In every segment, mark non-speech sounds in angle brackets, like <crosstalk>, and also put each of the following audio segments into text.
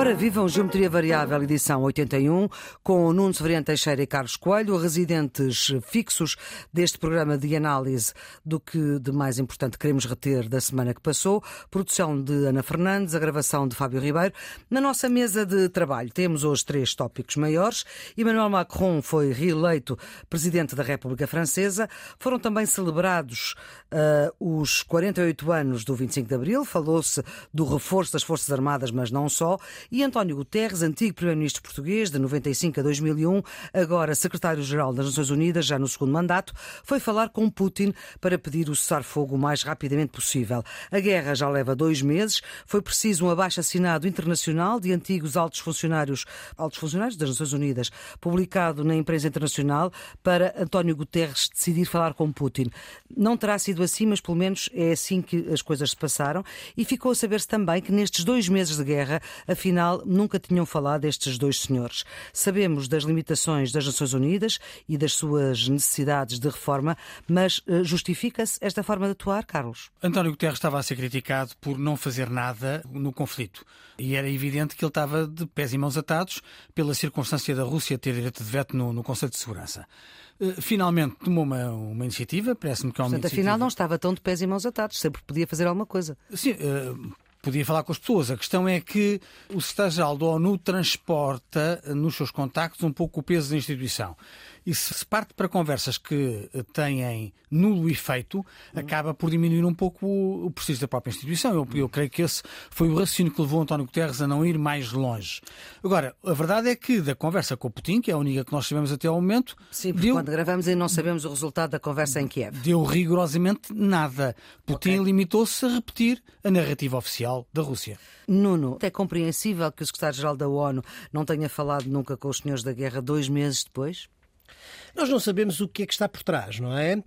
Ora, vivam Geometria Variável, edição 81, com Nuno Severiano Teixeira e Carlos Coelho, residentes fixos deste programa de análise do que de mais importante queremos reter da semana que passou. Produção de Ana Fernandes, a gravação de Fábio Ribeiro. Na nossa mesa de trabalho temos hoje três tópicos maiores. Emmanuel Macron foi reeleito presidente da República Francesa. Foram também celebrados uh, os 48 anos do 25 de Abril. Falou-se do reforço das Forças Armadas, mas não só. E António Guterres, antigo Primeiro-Ministro português de 95 a 2001, agora Secretário-Geral das Nações Unidas, já no segundo mandato, foi falar com Putin para pedir o cessar-fogo o mais rapidamente possível. A guerra já leva dois meses. Foi preciso um abaixo-assinado internacional de antigos altos funcionários, altos funcionários das Nações Unidas, publicado na imprensa internacional, para António Guterres decidir falar com Putin. Não terá sido assim, mas pelo menos é assim que as coisas se passaram. E ficou a saber-se também que nestes dois meses de guerra, afinal, nunca tinham falado estes dois senhores. Sabemos das limitações das Nações Unidas e das suas necessidades de reforma, mas eh, justifica-se esta forma de atuar, Carlos? António Guterres estava a ser criticado por não fazer nada no conflito. E era evidente que ele estava de pés e mãos atados pela circunstância da Rússia ter direito de veto no, no Conselho de Segurança finalmente tomou uma, uma iniciativa, parece-me que é uma Portanto, iniciativa... afinal não estava tão de pés e mãos atados, sempre podia fazer alguma coisa. Sim, uh, podia falar com as pessoas. A questão é que o secretário-geral da ONU transporta nos seus contactos um pouco o peso da instituição. E se parte para conversas que têm nulo efeito, acaba por diminuir um pouco o preciso da própria instituição. Eu, eu creio que esse foi o raciocínio que levou António Guterres a não ir mais longe. Agora, a verdade é que da conversa com o Putin, que é a única que nós tivemos até ao momento. Sim, porque deu, quando gravamos e não sabemos o resultado da conversa em Kiev. Deu rigorosamente nada. Putin okay. limitou-se a repetir a narrativa oficial da Rússia. Nuno, é compreensível que o secretário-geral da ONU não tenha falado nunca com os senhores da guerra dois meses depois? Nós não sabemos o que é que está por trás, não é?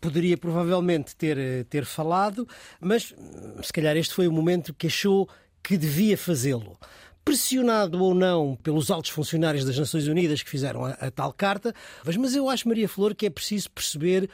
Poderia provavelmente ter, ter falado, mas se calhar este foi o momento que achou que devia fazê-lo pressionado ou não pelos altos funcionários das Nações Unidas que fizeram a, a, tal carta, mas eu acho, Maria Flor, que é preciso perceber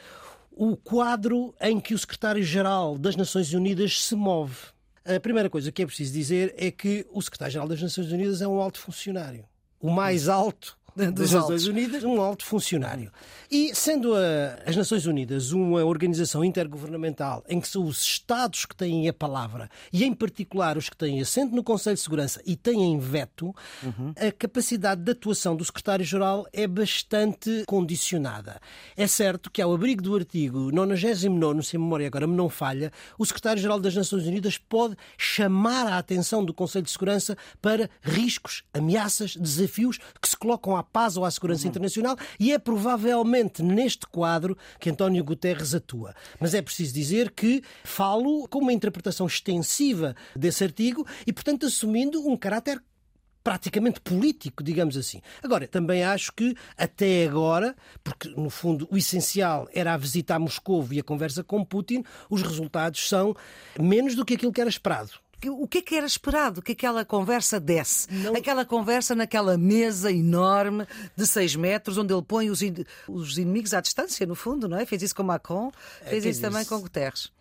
o quadro em que o secretário-geral das Nações Unidas se move. A primeira coisa que é preciso dizer é que o secretário-geral das Nações Unidas é um alto funcionário. O mais alto das Nações Unidas, um alto funcionário. E sendo a, as Nações Unidas uma organização intergovernamental em que são os Estados que têm a palavra e, em particular, os que têm assento no Conselho de Segurança e têm veto, uhum. a capacidade de atuação do secretário-geral é bastante condicionada. É certo que, ao abrigo do artigo 99, se a memória agora me não falha, o secretário-geral das Nações Unidas pode chamar a atenção do Conselho de Segurança para riscos, ameaças, desafios que se colocam à à paz ou à segurança uhum. internacional, e é provavelmente neste quadro que António Guterres atua. Mas é preciso dizer que falo com uma interpretação extensiva desse artigo e, portanto, assumindo um caráter praticamente político, digamos assim. Agora, também acho que até agora, porque no fundo o essencial era a visita a Moscou e a conversa com Putin, os resultados são menos do que aquilo que era esperado o que é que era esperado que aquela conversa desse? Não... Aquela conversa naquela mesa enorme de 6 metros, onde ele põe os, in... os inimigos à distância, no fundo, não é? Fez isso com Macron, é, fez é, isso também com Guterres.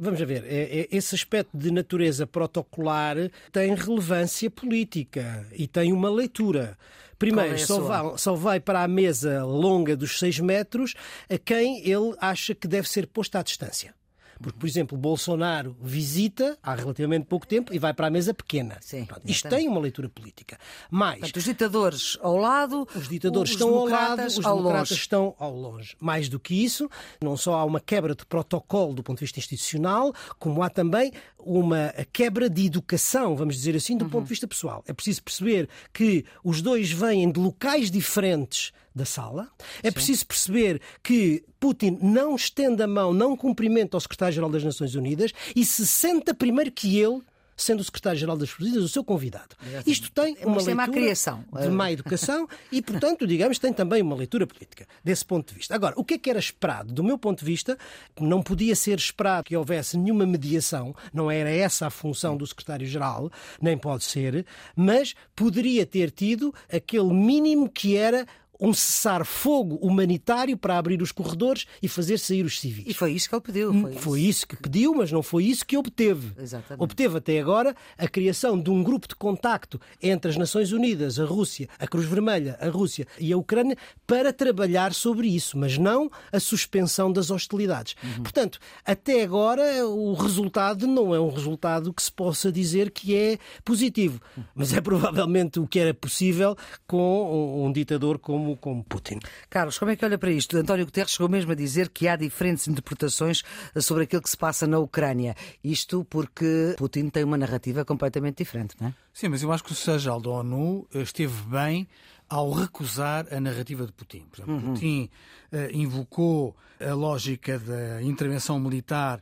Vamos ver, é, é, esse aspecto de natureza protocolar tem relevância política e tem uma leitura. Primeiro, é só, vai, só vai para a mesa longa dos 6 metros a quem ele acha que deve ser posto à distância. Porque, por exemplo, Bolsonaro visita há relativamente pouco tempo e vai para a mesa pequena. Sim, Pronto, isto tem uma leitura política. Mas Portanto, os ditadores ao lado, os ditadores os estão ao lado, os democratas longe. estão ao longe. Mais do que isso, não só há uma quebra de protocolo do ponto de vista institucional, como há também uma quebra de educação, vamos dizer assim, do uhum. ponto de vista pessoal. É preciso perceber que os dois vêm de locais diferentes da sala. É Sim. preciso perceber que Putin não estende a mão, não cumprimenta ao secretário-geral das Nações Unidas e se senta primeiro que ele sendo o secretário-geral das Nações Unidas o seu convidado. Isto tem uma, leitura criação. de má educação <laughs> e, portanto, digamos, tem também uma leitura política desse ponto de vista. Agora, o que é que era esperado? Do meu ponto de vista, não podia ser esperado que houvesse nenhuma mediação, não era essa a função do secretário-geral, nem pode ser, mas poderia ter tido aquele mínimo que era um cessar-fogo humanitário para abrir os corredores e fazer sair os civis. E foi isso que ele pediu. Foi, foi isso. isso que pediu, mas não foi isso que obteve. Exatamente. Obteve até agora a criação de um grupo de contacto entre as Nações Unidas, a Rússia, a Cruz Vermelha, a Rússia e a Ucrânia para trabalhar sobre isso, mas não a suspensão das hostilidades. Uhum. Portanto, até agora o resultado não é um resultado que se possa dizer que é positivo, mas é provavelmente o que era possível com um ditador como, como Putin. Carlos, como é que olha para isto? António Guterres chegou mesmo a dizer que há diferentes interpretações sobre aquilo que se passa na Ucrânia. Isto porque Putin tem uma narrativa completamente diferente, não é? Sim, mas eu acho que o secretário da ONU esteve bem ao recusar a narrativa de Putin. Por exemplo, uhum. Putin uh, invocou a lógica da intervenção militar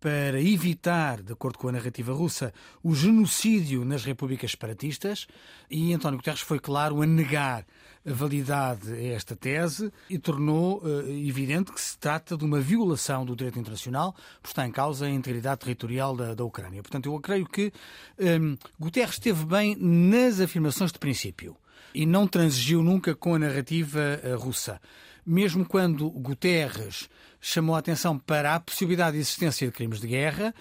para evitar, de acordo com a narrativa russa, o genocídio nas repúblicas separatistas e António Guterres foi claro a negar a validade a esta tese e tornou uh, evidente que se trata de uma violação do direito internacional, por está em causa a integridade territorial da, da Ucrânia. Portanto, eu creio que um, ehm, Guterres esteve bem nas afirmações de princípio e não transigiu nunca com a narrativa uh, russa mesmo quando Guterres chamou a atenção para a possibilidade de existência de crimes de guerra,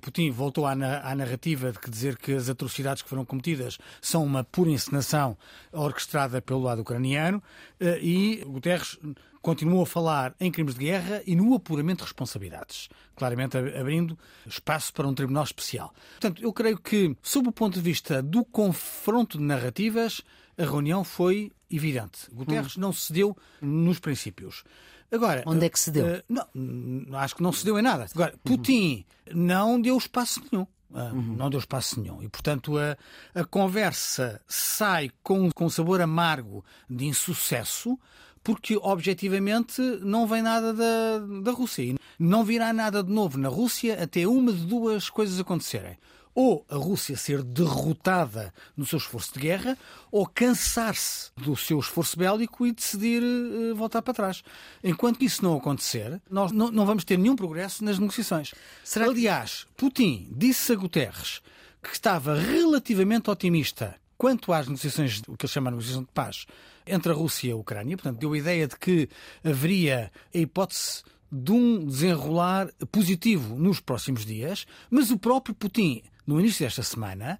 Putin voltou à, à narrativa de que dizer que as atrocidades que foram cometidas são uma pura encenação orquestrada pelo lado ucraniano eh, e Guterres continuou a falar em crimes de guerra e no apuramento de responsabilidades, claramente abrindo espaço para um tribunal especial. Portanto, eu creio que, sob o ponto de vista do confronto de narrativas, a reunião foi evidente. Guterres hum. não cedeu nos princípios. Agora, onde é que cedeu? Uh, não, acho que não cedeu em nada. Agora, Putin uhum. não deu espaço nenhum. Uh, uhum. Não deu espaço nenhum. E, portanto, a, a conversa sai com, com sabor amargo de insucesso, porque objetivamente não vem nada da, da Rússia. Não virá nada de novo na Rússia até uma de duas coisas acontecerem ou a Rússia ser derrotada no seu esforço de guerra, ou cansar-se do seu esforço bélico e decidir uh, voltar para trás. Enquanto isso não acontecer, nós não, não vamos ter nenhum progresso nas negociações. Será Aliás, Putin disse a Guterres que estava relativamente otimista quanto às negociações, o que ele chama de negociação de paz, entre a Rússia e a Ucrânia. Portanto, deu a ideia de que haveria a hipótese de um desenrolar positivo nos próximos dias, mas o próprio Putin no início desta semana,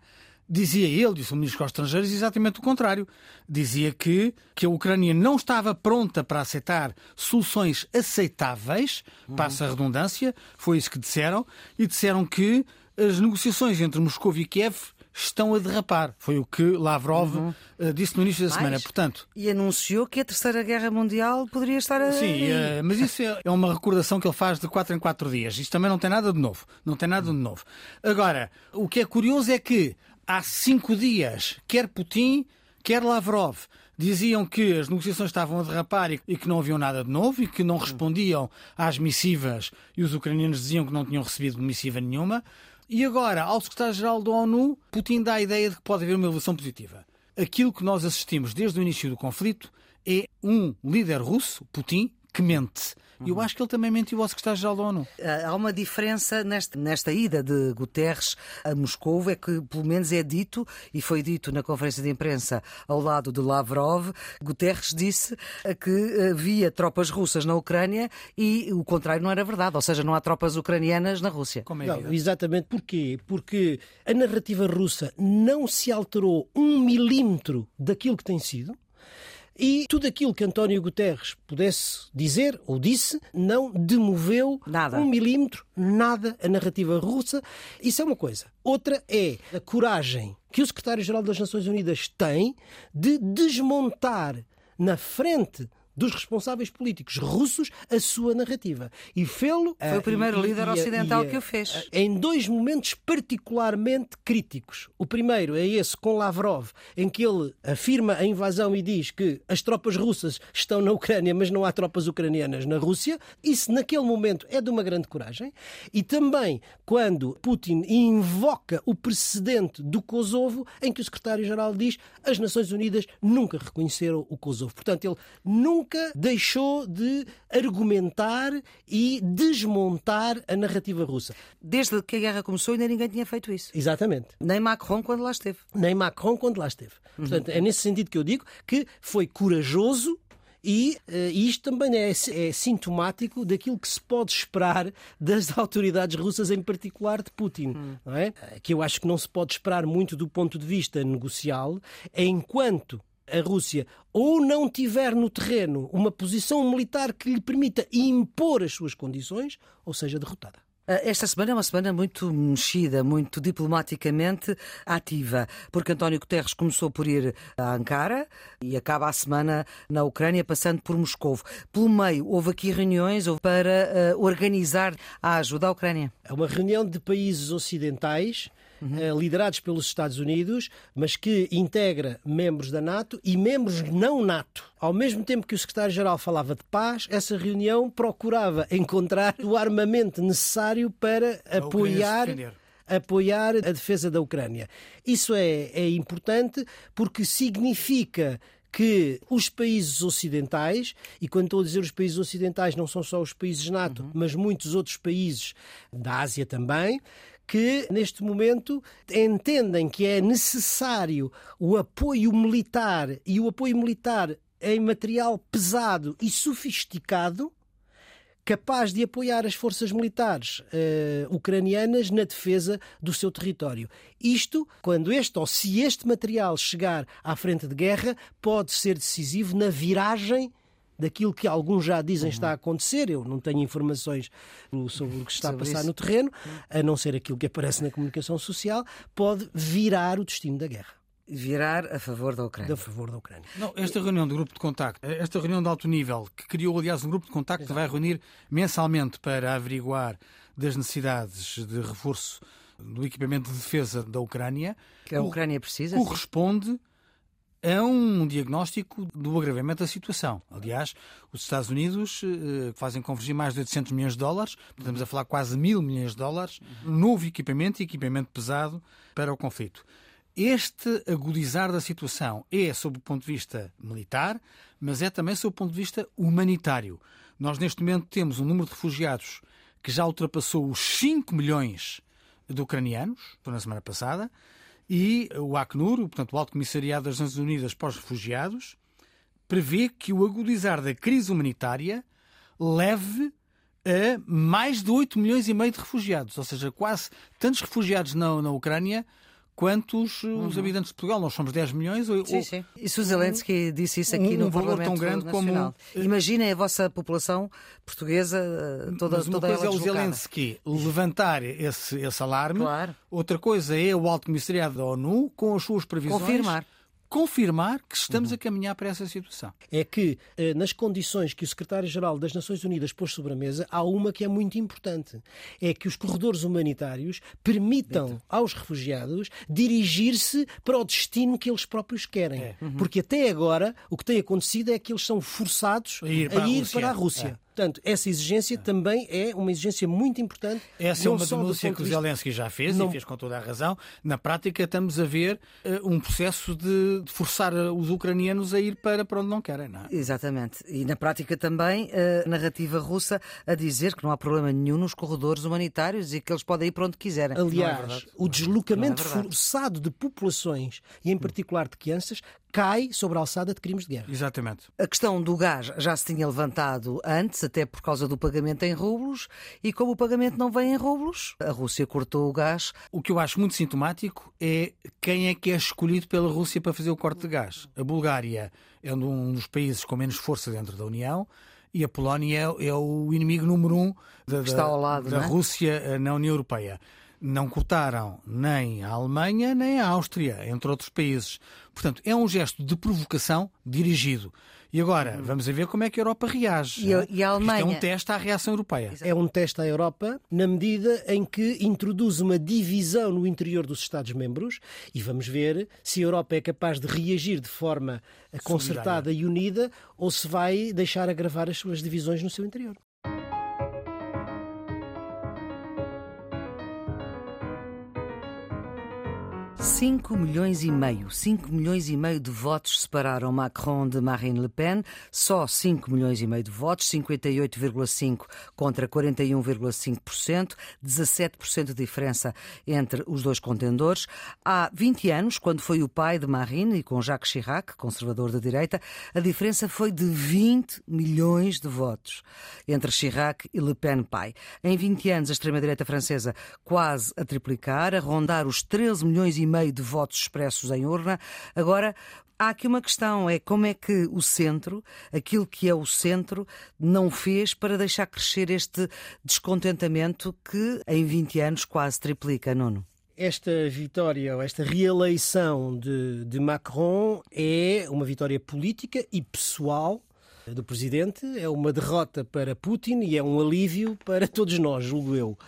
dizia ele, disse o Ministro dos Estrangeiros, exatamente o contrário. Dizia que, que a Ucrânia não estava pronta para aceitar soluções aceitáveis, uhum. passa a redundância, foi isso que disseram, e disseram que as negociações entre Moscou e Kiev estão a derrapar. Foi o que Lavrov uhum. uh, disse no início da semana. Portanto, e anunciou que a Terceira Guerra Mundial poderia estar a. Sim, uh, mas isso é, é uma recordação que ele faz de 4 em 4 dias. Isto também não tem nada de novo. Não tem nada de novo. Agora, o que é curioso é que há cinco dias, quer Putin, quer Lavrov, diziam que as negociações estavam a derrapar e que não haviam nada de novo e que não respondiam às missivas e os ucranianos diziam que não tinham recebido missiva nenhuma. E agora, ao secretário-geral da ONU, Putin dá a ideia de que pode haver uma evolução positiva. Aquilo que nós assistimos desde o início do conflito é um líder russo, Putin, que mente. E eu acho que ele também mentiu ao secretário-geral da ONU. Ah, há uma diferença nesta, nesta ida de Guterres a Moscou, é que pelo menos é dito, e foi dito na conferência de imprensa ao lado de Lavrov, Guterres disse que havia tropas russas na Ucrânia e o contrário não era verdade, ou seja, não há tropas ucranianas na Rússia. Como é não, exatamente porquê? Porque a narrativa russa não se alterou um milímetro daquilo que tem sido. E tudo aquilo que António Guterres pudesse dizer ou disse não demoveu nada. um milímetro, nada a narrativa russa. Isso é uma coisa. Outra é a coragem que o secretário-geral das Nações Unidas tem de desmontar na frente dos responsáveis políticos russos a sua narrativa. E fê-lo. Foi o primeiro e, líder e, ocidental e, que o fez. Em dois momentos particularmente críticos. O primeiro é esse com Lavrov, em que ele afirma a invasão e diz que as tropas russas estão na Ucrânia, mas não há tropas ucranianas na Rússia. Isso, naquele momento, é de uma grande coragem. E também quando Putin invoca o precedente do Kosovo, em que o secretário-geral diz as Nações Unidas nunca reconheceram o Kosovo. Portanto, ele nunca nunca deixou de argumentar e desmontar a narrativa russa. Desde que a guerra começou, ainda ninguém tinha feito isso. Exatamente. Nem Macron quando lá esteve. Nem Macron quando lá esteve. Uhum. Portanto, é nesse sentido que eu digo que foi corajoso E uh, isto também é, é, sintomático daquilo que se pode esperar das <laughs> autoridades russas, em particular de Putin. Hum. Não é? Que eu acho que não se pode esperar muito do ponto de vista negocial, enquanto a Rússia ou não tiver no terreno uma posição militar que lhe permita impor as suas condições, ou seja derrotada. Ah, esta semana é uma semana muito mexida, muito diplomaticamente ativa, porque António Guterres começou por ir a Ankara e acaba a semana na Ucrânia, passando por Moscou. Pelo meio, houve aqui reuniões para uh, organizar a ajuda à Ucrânia. É uma reunião de países ocidentais uhum. liderados pelos Estados Unidos, mas que integra membros da NATO e membros não NATO. Ao mesmo tempo que o secretário-geral falava de paz, essa reunião procurava encontrar o armamento necessário para a apoiar apoiar a defesa da Ucrânia. Isso é, é importante porque significa que os países ocidentais, e quando estou a dizer os países ocidentais, não são só os países NATO, uhum. mas muitos outros países da Ásia também, que, neste momento, entendem que é necessário o apoio militar e o apoio militar em material pesado e sofisticado capaz de apoiar as forças militares uh, ucranianas na defesa do seu território. Isto, quando este ou se este material chegar à frente de guerra, pode ser decisivo na viragem daquilo que alguns já dizem uhum. está a acontecer. Eu não tenho informações sobre o que está a passar isso. no terreno, a não ser aquilo que aparece na comunicação social, pode virar o destino da guerra virar a favor da Ucrânia. A favor da Ucrânia. Não, esta reunião do grupo de contacto, esta reunião de alto nível, que criou, aliás, um grupo de contacto que vai reunir mensalmente para averiguar das necessidades de reforço do equipamento de defesa da Ucrânia. Que a Ucrânia precisa. Corresponde sim é um diagnóstico do agravamento da situação. Aliás, os Estados Unidos eh, fazem convergir mais de 800 milhões de dólares, estamos a falar quase mil milhões de dólares, novo equipamento e equipamento pesado para o conflito. Este agudizar da situação é sob o ponto de vista militar, mas é também sob o ponto de vista humanitário. Nós, neste momento, temos um número de refugiados que já ultrapassou os 5 milhões de ucranianos, na semana passada, e o Acnur, portanto, o Alto Comissariado das Nações Unidas para os Refugiados, prevê que o agudizar da crise humanitária leve a mais de 8 milhões e meio de refugiados, ou seja, quase tantos refugiados na, na Ucrânia quantos uhum. os habitantes de Portugal. Nós somos 10 milhões. Sim, ou, sim. E se o Zelensky disse isso aqui um, no valor Parlamento tão grande Nacional. como... Imaginem a vossa população portuguesa eh, toda, Mas uma toda coisa é o Zelensky levantar esse, esse alarme. Claro. Outra coisa é o Alto Comissariado da ONU com as suas previsões. Confirmar confirmar que estamos uhum. a caminhar para essa situação. É que, eh, nas condições que o secretário-geral das Nações Unidas pôs sobre a mesa, há uma que é muito importante. É que os corredores humanitários permitam aos refugiados dirigir-se para o destino que eles próprios querem. É. Uhum. Porque até agora o que tem acontecido é que eles são forçados a ir para a, a, ir Para a Rússia. É. Portanto, essa exigência também é uma exigência muito importante. Essa é uma denúncia que o Zelensky já fez não... e fez com toda a razão. Na prática, estamos a ver uh, um processo de, de, forçar eh, os ucranianos a ir para, para onde não querem. Não é? Exatamente. E na prática também a narrativa russa a dizer que não há problema nenhum nos corredores humanitários e que eles podem ir para onde quiserem. Aliás, é o deslocamento é forçado de populações e, em particular, de crianças, cai sobre a alçada de crimes de guerra. Exatamente. A questão do gás já se tinha levantado antes, até por causa do pagamento em rublos, e como o pagamento não vem em rublos, a Rússia cortou o gás. O que eu acho muito sintomático é quem é que é escolhido pela Rússia para fazer o corte de gás. A Bulgária é um dos países com menos força dentro da União e a Polónia é, é o inimigo número um da, da, lado, da é? Rússia eh, na União Europeia não cortaram nem a Alemanha nem a Áustria, entre outros países. Portanto, é um gesto de provocação dirigido. E agora, uhum. vamos ver como é que a Europa reage. E a, e a Alemanha... Isto é um teste à reação europeia. É um teste à Europa na medida em que introduz uma divisão no interior dos Estados-membros e vamos ver se a Europa é capaz de reagir de forma concertada Solidária. e unida ou se vai deixar agravar as suas divisões no seu interior. 5 milhões e meio. 5 milhões e meio de votos separaram Macron de Marine Le Pen. Só 5 milhões e meio de votos, 58,5% contra 41,5%, 17% de diferença entre os dois contendores. Há 20 anos, quando foi o pai de Marine e com Jacques Chirac, conservador da direita, a diferença foi de 20 milhões de votos entre Chirac e Le Pen pai. Em 20 anos, a extrema-direita francesa quase a triplicar, a rondar os 13 milhões e meio de votos expressos em urna. Agora, há aqui uma questão: é como é que o centro, aquilo que é o centro, não fez para deixar crescer este descontentamento que em 20 anos quase triplica, Nuno? Esta vitória, ou esta reeleição de, de Macron é uma vitória política e pessoal do presidente, é uma derrota para Putin e é um alívio para todos nós, julgo eu.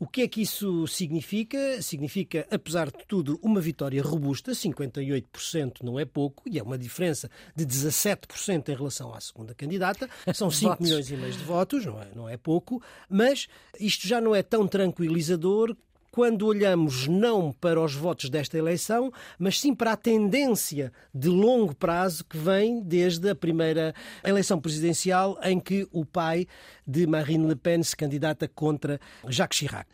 O que é que isso significa? Significa, apesar de tudo, uma vitória robusta, 58% não é pouco, e é uma diferença de 17% em relação à segunda candidata. <laughs> São 5 milhões e meio de votos, não é, não é pouco, mas isto já não é tão tranquilizador quando olhamos não para os votos desta eleição, mas sim para a tendência de longo prazo que vem desde a primeira eleição presidencial em que o pai de Marine Le Pen se candidata contra Jacques Chirac.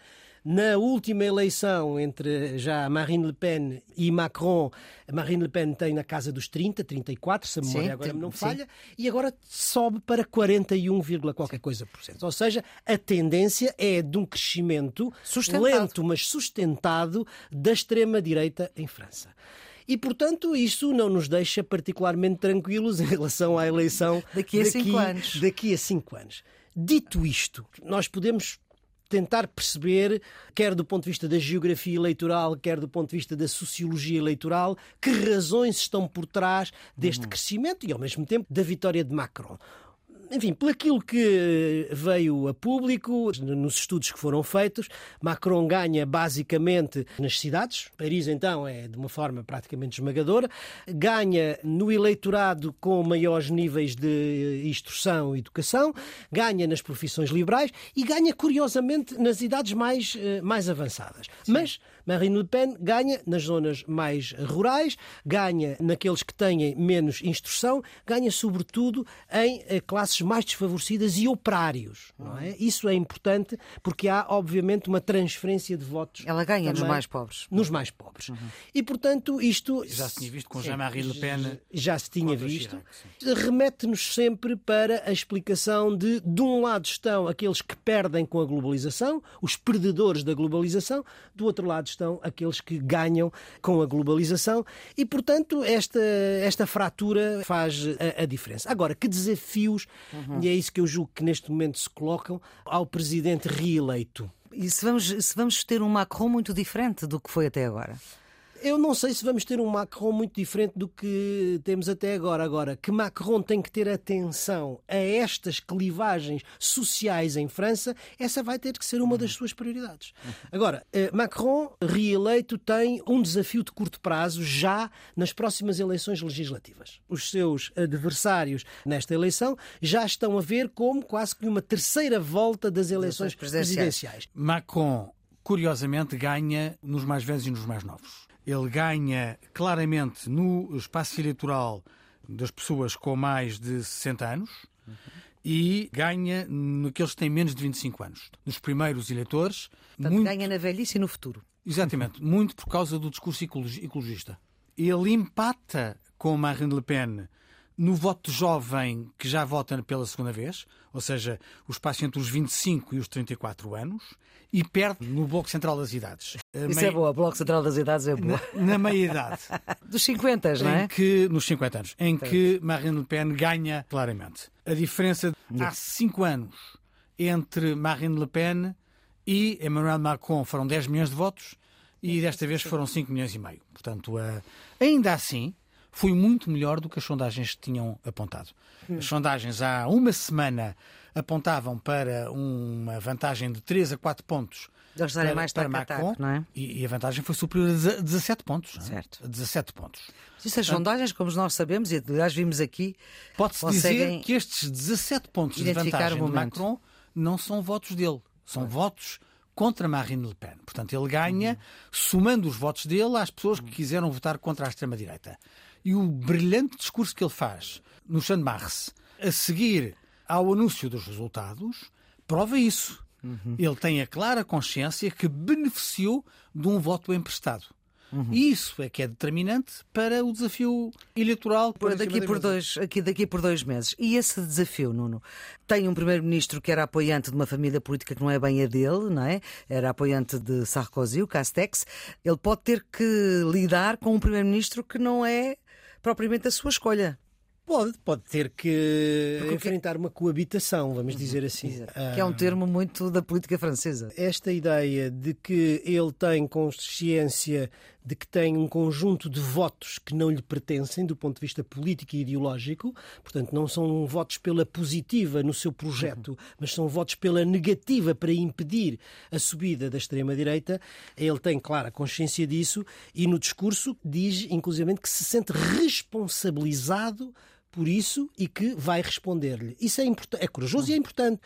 Na última eleição entre já Marine Le Pen e Macron, Marine Le Pen tem na casa dos 30, 34, se a memória sim, agora não falha, sim. e agora sobe para 41, qualquer coisa por cento. Ou seja, a tendência é de um crescimento sustentado. lento, mas sustentado da extrema-direita em França. E, portanto, isso não nos deixa particularmente tranquilos <laughs> em relação à eleição daqui a daqui, cinco anos. Daqui a cinco anos. Dito isto, nós podemos tentar perceber, quer do ponto de vista da geografia eleitoral, quer do ponto de vista da sociologia eleitoral, que razões estão por trás deste uhum. crescimento e, ao mesmo tempo, da vitória de Macron enfim, por aquilo que veio a público, nos estudos que foram feitos, Macron ganha basicamente nas cidades. Paris, então, é de uma forma praticamente esmagadora. Ganha no eleitorado com maiores níveis de instrução e educação, ganha nas profissões liberais e ganha, curiosamente, nas idades mais, eh, mais avançadas. Sim. Mas Marine Le Pen ganha nas zonas mais rurais, ganha naqueles que têm menos instrução, ganha sobretudo em eh, classes mais desfavorecidas e operários. Não é? Isso é importante porque há, obviamente, uma transferência de votos. Ela ganha nos mais pobres. Nos mais pobres. Uhum. E, portanto, isto. Já se tinha visto com Jean-Marie Le Pen. Já se tinha visto. Remete-nos sempre para a explicação de, de um lado estão aqueles que perdem com a globalização, os perdedores da globalização, do outro lado estão aqueles que ganham com a globalização e, portanto, esta, esta fratura faz a, a diferença. Agora, que desafios, uhum. e é isso que eu julgo que neste momento se colocam, ao presidente reeleito? E se vamos, se vamos ter um Macron muito diferente do que foi até agora? Eu não sei se vamos ter um Macron muito diferente do que temos até agora. Agora, que Macron tem que ter atenção a estas clivagens sociais em França, essa vai ter que ser uma das suas prioridades. Agora, eh, Macron, reeleito, tem um desafio de curto prazo já nas próximas eleições legislativas. Os seus adversários nesta eleição já estão a ver como quase que uma terceira volta das eleições presidenciais. Macron, curiosamente, ganha nos mais velhos e nos mais novos ele ganha claramente no espaço eleitoral das pessoas com mais de 60 anos uhum. e ganha naqueles que têm menos de 25 anos. Nos primeiros eleitores. Portanto, muito... ganha na velhice e no futuro. Exatamente, muito por causa do discurso ecologista. Ele empata com Marine Le Pen no voto jovem que já vota pela segunda vez, ou seja, o espaço entre os 25 e os 34 anos, e perde no Bloco Central das Idades. Isso meia... é boa, o Bloco Central das Idades é boa. Na, na meia-idade. <laughs> Dos 50, não é? Que, nos 50 anos, em que Marine Le Pen ganha claramente. A diferença de há 5 anos entre Marine Le Pen e Emmanuel Macron foram 10 milhões de votos e desta vez foram 5 milhões e meio. Portanto, uh, ainda assim, foi muito melhor do que as sondagens tinham apontado. As sondagens há uma semana apontavam para uma vantagem de 3 a 4 pontos eles para, mais para Macron, não é? e, a vantagem foi superior a 17 pontos. Certo. A 17 pontos. Isso, as sondagens, como nós sabemos, e aliás vimos aqui, pode-se dizer que estes 17 pontos de vantagem de Macron não são votos dele, são votos contra Marine Le Pen. Portanto, ele ganha uhum. somando os votos dele às pessoas que quiseram votar contra a extrema-direita. E o brilhante discurso que ele faz no Champ de Mars, a seguir ao anúncio dos resultados, prova isso. Uhum. Ele tem a clara consciência que beneficiou de um voto emprestado. Uhum. E isso é que é determinante para o desafio eleitoral. Por daqui, por dois, aqui, daqui por dois meses. E esse desafio, Nuno? Tem um primeiro-ministro que era apoiante de uma família política que não é bem a dele, não é? Era apoiante de Sarkozy, o Castex. Ele pode ter que lidar com um primeiro-ministro que não é propriamente a sua escolha. Pode, pode ter que Porque enfrentar uma coabitação, vamos dizer assim. Que é um termo muito da política francesa. Esta ideia de que ele tem consciência de que tem um conjunto de votos que não lhe pertencem do ponto de vista político e ideológico, portanto, não são votos pela positiva no seu projeto, mas são votos pela negativa para impedir a subida da extrema-direita. Ele tem clara consciência disso e no discurso diz, inclusivamente, que se sente responsabilizado por isso e que vai responder-lhe. Isso é, é corajoso e é importante.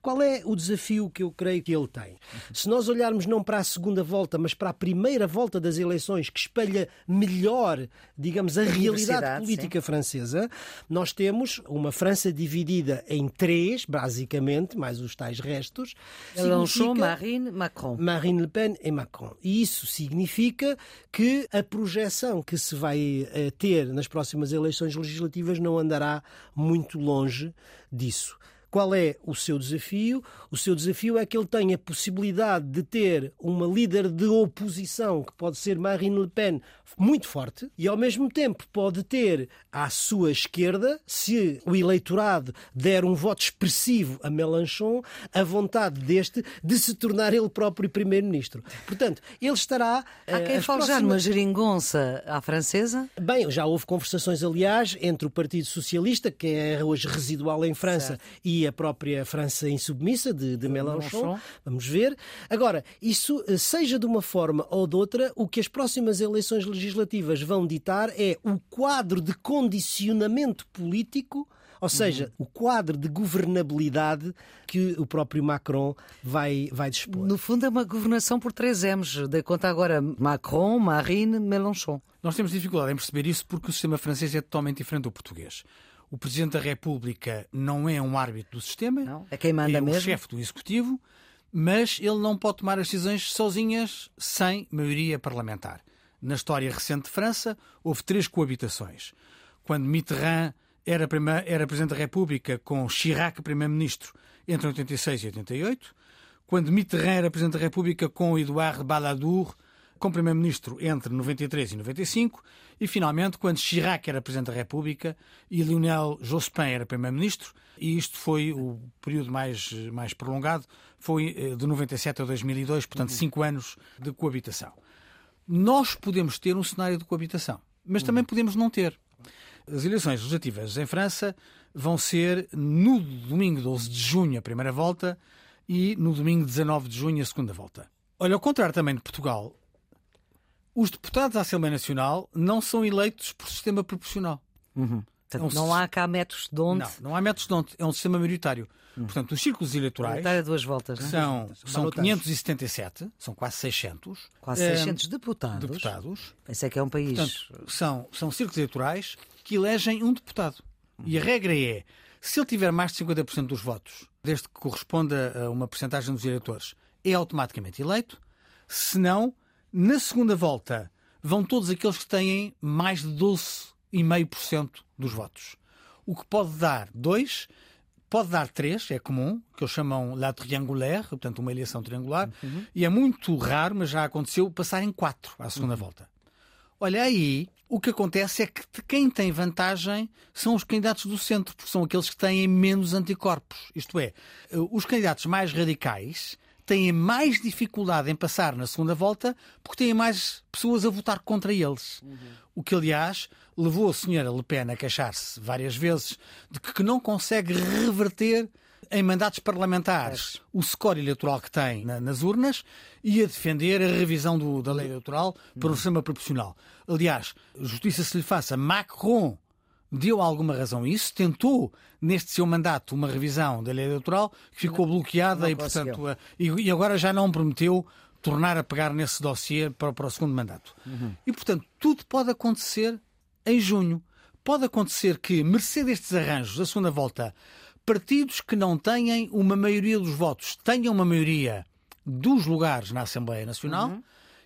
Qual é o desafio que eu creio que ele tem? Se nós olharmos não para a segunda volta, mas para a primeira volta das eleições, que espelha melhor, digamos, a, a realidade política sim. francesa, nós temos uma França dividida em três, basicamente, mais os tais restos. Mélenchon, Marine, Macron. Marine Le Pen e Macron. E isso significa que a projeção que se vai eh, ter nas próximas eleições legislativas não não andará muito longe disso. Qual é o seu desafio? O seu desafio é que ele tenha a possibilidade de ter uma líder de oposição, que pode ser Marine Le Pen, muito forte, e ao mesmo tempo pode ter à sua esquerda, se o eleitorado der um voto expressivo a Mélenchon, a vontade deste de se tornar ele próprio primeiro-ministro. Portanto, ele estará. Há quem fale próximas... já numa geringonça à francesa? Bem, já houve conversações, aliás, entre o Partido Socialista, que é hoje residual em França, certo. e a própria França insubmissa de, de Mélenchon. Vamos ver. Agora, isso, eh, seja de uma forma ou de outra, o que as próximas eleições legislativas vão ditar é o quadro de condicionamento político ou seja, uhum. o quadro de governabilidade que o próprio Macron vai, vai dispor. No fundo, é uma governação por três M's. De conta agora Macron, Marine, Mélenchon. Nós temos dificuldade em perceber isso porque o sistema francês é totalmente diferente do português. O Presidente da República não é um árbitro do sistema, não, é quem manda é mesmo. o chefe do Executivo, mas ele não pode tomar as decisões sozinhas sem maioria parlamentar. Na história recente de França, houve três coabitações. Quando Mitterrand era, era Presidente da República com Chirac Primeiro-Ministro entre 86 e 88, quando Mitterrand era Presidente da República com Edouard Balladur como Primeiro-Ministro entre 93 e 95 e, finalmente, quando Chirac era Presidente da República e Lionel Jospin era Primeiro-Ministro, e isto foi o período mais, mais prolongado, foi eh, de 97 a 2002, portanto, uhum. cinco anos de coabitação. Nós podemos ter um cenário de coabitação, mas também uhum. podemos não ter. As eleições legislativas em França vão ser no domingo 12 de junho a primeira volta e no domingo 19 de junho a segunda volta. Olha, ao contrário também de Portugal, os deputados da Assembleia Nacional não são eleitos por sistema proporcional. Uhum. Portanto, é um... não há cá métodos de onde. Não, não há métodos de onde. É um sistema maioritário. Uhum. Portanto, os círculos eleitorais. Duas voltas, não é? São, são 577, são quase 600. Quase 600 é, deputados. Deputados. Pensei que é um país. Portanto, são, são círculos eleitorais que elegem um deputado. Uhum. E a regra é: se ele tiver mais de 50% dos votos, desde que corresponda a uma porcentagem dos eleitores, é automaticamente eleito. Se não, na segunda volta, vão todos aqueles que têm mais de 12,5% dos votos. O que pode dar dois, pode dar três, é comum, que eles chamam la triangulaire, portanto, uma eleição triangular, uhum. e é muito raro, mas já aconteceu, passar em quatro à segunda uhum. volta. Olha, aí o que acontece é que quem tem vantagem são os candidatos do centro, porque são aqueles que têm menos anticorpos. Isto é, os candidatos mais radicais têm mais dificuldade em passar na segunda volta porque têm mais pessoas a votar contra eles. Uhum. O que, aliás, levou a senhora Le Pen a queixar-se várias vezes de que não consegue reverter em mandatos parlamentares o score eleitoral que tem na, nas urnas e a defender a revisão do, da lei eleitoral para o uhum. sistema proporcional. Aliás, justiça se lhe faça, Macron deu alguma razão a isso, tentou, neste seu mandato, uma revisão da lei eleitoral que ficou não, bloqueada não e, portanto, e, e, agora já não prometeu tornar a pegar nesse dossiê para, para o segundo mandato. Uhum. E, portanto, tudo pode acontecer em junho. Pode acontecer que, mercê destes arranjos da segunda volta, partidos que não tenham uma maioria dos votos tenham uma maioria dos lugares na Assembleia Nacional. Uhum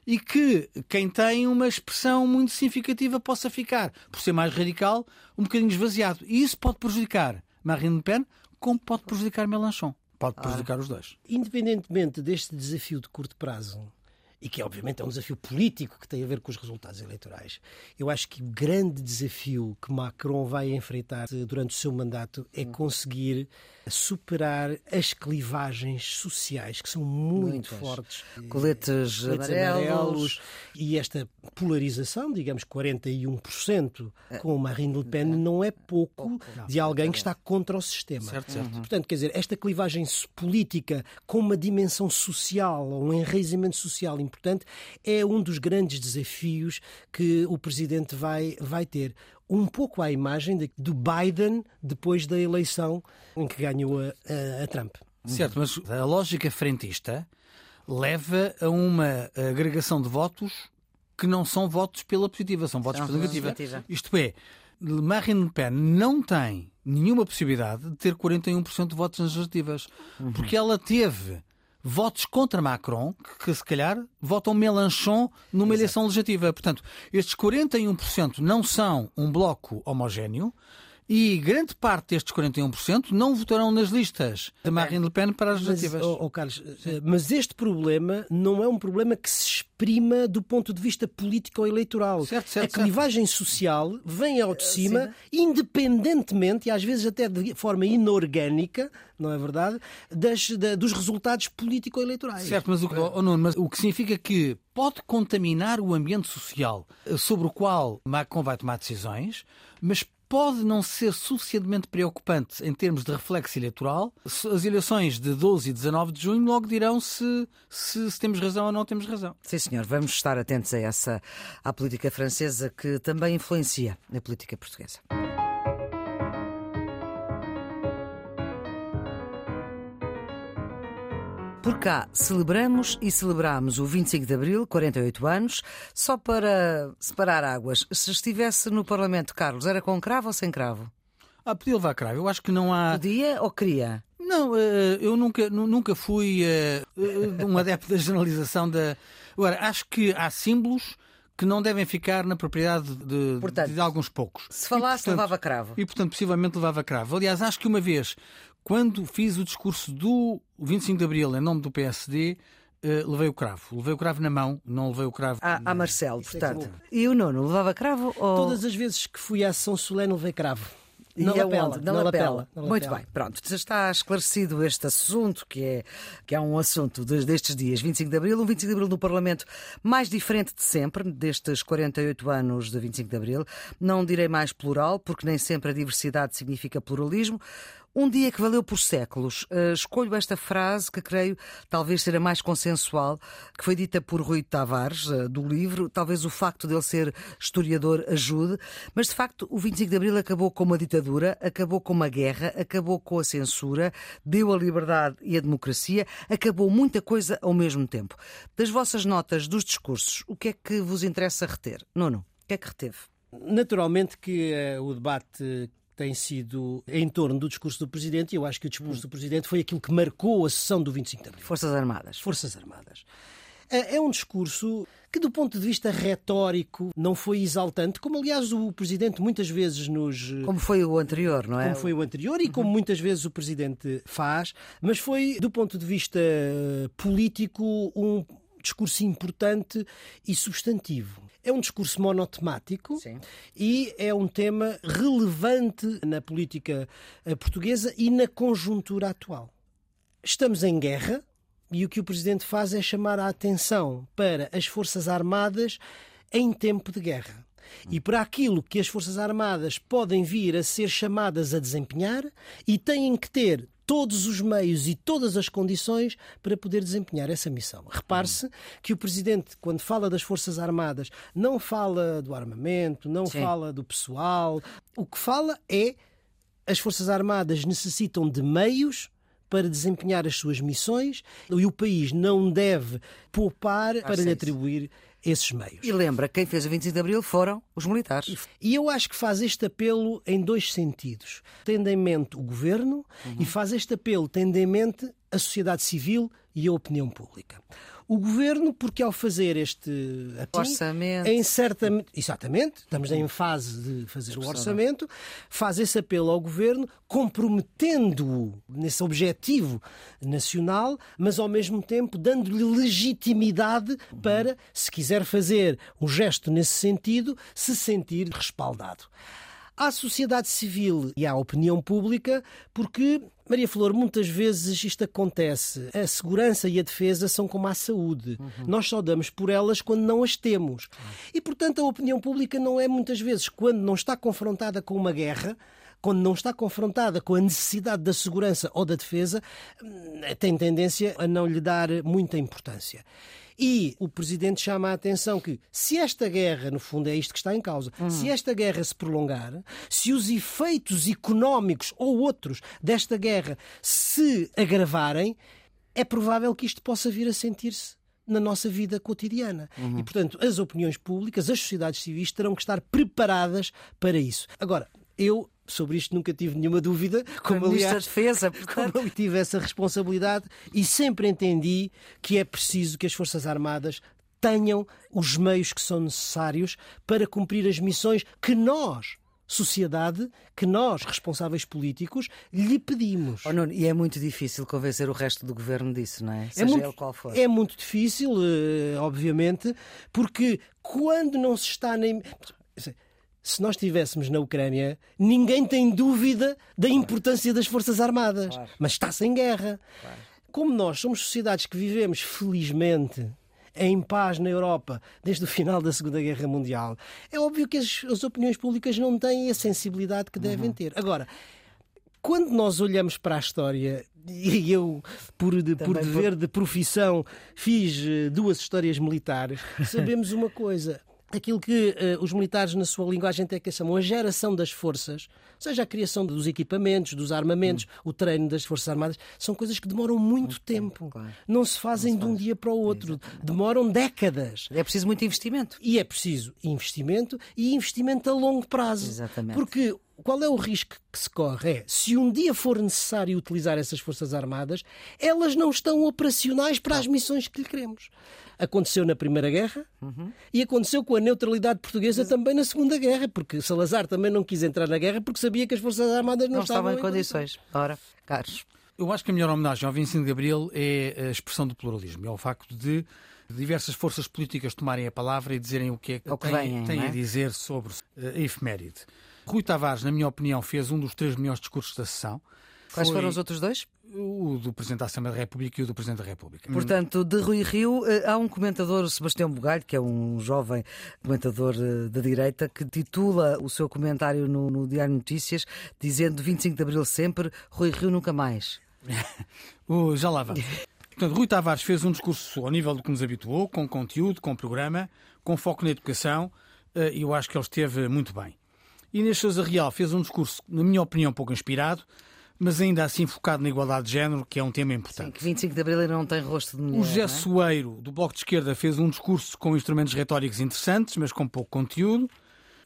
e que quem tem uma expressão muito significativa possa ficar, por ser mais radical, um bocadinho esvaziado. E isso pode prejudicar Marine Le Pen, como pode prejudicar Mélenchon. Pode prejudicar ah. os dois. Independentemente deste desafio de curto prazo, e que obviamente é um desafio político que tem a ver com os resultados eleitorais. Eu acho que o grande desafio que Macron vai enfrentar durante o seu mandato é hum. conseguir superar as clivagens sociais que são muito Muitas. fortes. Coletes, Coletes amarelos. amarelos. E esta polarização, digamos 41% é. com Marine Le Pen, não é pouco de alguém que está contra o sistema. Certo, certo. Portanto, quer dizer, esta clivagem política com uma dimensão social, um enraizamento social importante, é um dos grandes desafios que o Presidente vai, vai ter um pouco à imagem de, do Biden depois da eleição em que ganhou a, a, a Trump. Certo, mas a lógica frentista leva a uma agregação de votos que não são votos pela positiva, são votos pela negativa. negativa. Isto é, Marine Le Pen não tem nenhuma possibilidade de ter 41% de votos nas legislativas, uhum. porque ela teve votos contra Macron, que, se calhar votam Mélenchon numa Exato. eleição legislativa. Portanto, estes 41% não são um bloco homogéneo, e grande parte destes 41% não votarão nas listas de Marine Le Pen para as legislativas. Mas, oh, oh, Carlos, eh, mas este problema não é um problema que se exprima do ponto de vista político ou eleitoral. Certo, certo, a clivagem certo. social vem ao de cima, Sim. independentemente, e às vezes até de forma inorgânica, não é verdade, das, da, dos resultados político-eleitorais. Certo, mas o, oh, Nuno, mas o que significa que pode contaminar o ambiente social eh, sobre o qual Macron vai tomar decisões, mas pode não ser suficientemente preocupante em termos de reflexo eleitoral. As eleições de 12 e 19 de junho logo dirão se, se, se, temos razão ou não temos razão. Sim, senhor. Vamos estar atentos a essa à política francesa que também influencia a política portuguesa. Por cá, celebramos e celebramos o 25 de Abril, 48 anos, só para separar águas. Se estivesse no Parlamento, Carlos, era com cravo ou sem cravo? Ah, podia levar cravo. Eu acho que não há. Podia ou queria? Não, eh, eu nunca, nunca fui eh, eh, um <laughs> adepto da generalização da. Agora, acho que há símbolos que não devem ficar na propriedade de, portanto, de alguns poucos. Se falasse, e, portanto, levava cravo. E, portanto, possivelmente levava cravo. Aliás, acho que uma vez quando fiz o discurso do 25 de Abril em nome do PSD, uh, eh, levei o cravo. Levei o cravo na mão, não levei o cravo. A, a Marcelo, é portanto. E o nono, levava cravo? Ou... Todas as vezes que fui à São Solene, levei cravo. Na e lapela, na, na lapela. lapela. Muito bem, pronto. Está esclarecido este assunto, que é, que é um assunto destes dias, 25 de Abril, um 25 de Abril no Parlamento mais diferente de sempre, destes 48 anos de 25 de Abril. Não direi mais plural, porque nem sempre a diversidade significa pluralismo. Um dia que valeu por séculos. Uh, escolho esta frase que creio talvez ser a mais consensual, que foi dita por Rui Tavares, uh, do livro. Talvez o facto de ele ser historiador ajude, mas de facto o 25 de Abril acabou com uma ditadura, acabou com uma guerra, acabou com a censura, deu a liberdade e a democracia, acabou muita coisa ao mesmo tempo. Das vossas notas dos discursos, o que é que vos interessa reter? Nuno, o que é que reteve? Naturalmente que uh, o debate tem sido em torno do discurso do Presidente, e eu acho que o discurso do Presidente foi aquilo que marcou a sessão do 25 de Abril. Forças Armadas. Forças Armadas. É, é um discurso que, do ponto de vista retórico, não foi exaltante, como aliás o Presidente muitas vezes nos. Como foi o anterior, não é? Como foi o anterior e como muitas vezes o Presidente faz, mas foi, do ponto de vista político, um discurso importante e substantivo. É um discurso monotemático Sim. e é um tema relevante na política eh, portuguesa e na conjuntura atual. Estamos em guerra e o que o Presidente faz é chamar a atenção para as Forças Armadas em tempo de guerra. E para aquilo que as Forças Armadas podem vir a ser chamadas a desempenhar e têm que ter todos os meios e todas as condições para poder desempenhar essa missão. Repare-se que o Presidente, quando fala das Forças Armadas, não fala do armamento, não Sim. fala do pessoal. O que fala é as Forças Armadas necessitam de meios para desempenhar as suas missões e o país não deve poupar para lhe atribuir esses meios. E lembra, quem fez o 25 de Abril foram os militares. E eu acho que faz este apelo em dois sentidos. Tendo em mente o governo uhum. e faz este apelo tendo em mente a sociedade civil e a opinião pública. O governo, porque ao fazer este orçamento, em certa, exatamente, estamos em fase de fazer o orçamento, faz esse apelo ao governo, comprometendo-o nesse objetivo nacional, mas ao mesmo tempo dando-lhe legitimidade para, se quiser fazer um gesto nesse sentido, se sentir respaldado. À sociedade civil e à opinião pública, porque Maria Flor, muitas vezes isto acontece. A segurança e a defesa são como a saúde. Uhum. Nós só damos por elas quando não as temos. Uhum. E, portanto, a opinião pública não é muitas vezes, quando não está confrontada com uma guerra, quando não está confrontada com a necessidade da segurança ou da defesa, hum, tem tendência a não lhe dar muita importância. E o Presidente chama a atenção que, se esta guerra, no fundo é isto que está em causa, uhum. se esta guerra se prolongar, se os efeitos económicos ou outros desta guerra se agravarem, é provável que isto possa vir a sentir-se na nossa vida cotidiana. Uhum. E, portanto, as opiniões públicas, as sociedades civis terão que estar preparadas para isso. Agora, eu sobre isto nunca tive nenhuma dúvida. Como, <laughs> como aliás, de Defesa, portanto... como eu tive essa responsabilidade e sempre entendi que é preciso que as Forças Armadas tenham os meios que são necessários para cumprir as missões que nós, sociedade, que nós, responsáveis políticos, lhe pedimos. Oh, Nuno, e é muito difícil convencer o resto do governo disso, não é? é Seja muito, ele qual for. É muito difícil, eh, obviamente, porque quando não se está nem se nós estivéssemos na Ucrânia, ninguém tem dúvida da importância das Forças Armadas. Claro. Mas está sem guerra. Claro. Como nós somos sociedades que vivemos, felizmente, em paz na Europa desde o final da Segunda Guerra Mundial, é óbvio que as, as opiniões públicas não têm a sensibilidade que devem uhum. ter. Agora, quando nós olhamos para a história, e eu, por, de, por dever de profissão, fiz eh, duas histórias militares, <laughs> sabemos uma coisa aquilo que uh, os militares, na sua linguagem técnica, chamam a geração das forças, seja a criação dos equipamentos, dos armamentos, hum. o treino das Forças Armadas, são coisas que demoram muito, muito tempo. tempo claro. Não se fazem Não se de um dia para o outro. Exatamente. Demoram décadas. É preciso muito investimento. E é preciso investimento e investimento a longo prazo. Exatamente. Porque qual é o risco que se corre? É, se um dia for necessário utilizar essas Forças Armadas, elas não estão operacionais para as missões que lhe queremos. Aconteceu na Primeira Guerra uhum. e aconteceu com a neutralidade portuguesa Mas... também na Segunda Guerra, porque Salazar também não quis entrar na guerra porque sabia que as Forças Armadas não, não estavam, estavam em condições. Ora, caros. Eu acho que a melhor homenagem ao 25 de Abril é a expressão do pluralismo, é o facto de diversas forças políticas tomarem a palavra e dizerem o que é que, que têm, têm é? a dizer sobre a efeméride. Rui Tavares, na minha opinião, fez um dos três melhores discursos da sessão. Quais foram os outros dois? O do Presidente da Assembleia da República e o do Presidente da República. Portanto, de Rui Rio, eh, há um comentador, Sebastião Bugalho, que é um jovem comentador eh, da direita, que titula o seu comentário no, no Diário Notícias dizendo 25 de Abril sempre, Rui Rio nunca mais. <laughs> oh, já lá vamos. Portanto, Rui Tavares fez um discurso ao nível do que nos habituou, com conteúdo, com programa, com foco na educação, eh, e eu acho que ele esteve muito bem. Inês Sousa Real fez um discurso, na minha opinião, pouco inspirado, mas ainda assim focado na igualdade de género, que é um tema importante. Sim, que 25 de Abril não tem rosto de mulher. O José é? Soeiro, do Bloco de Esquerda, fez um discurso com instrumentos retóricos interessantes, mas com pouco conteúdo.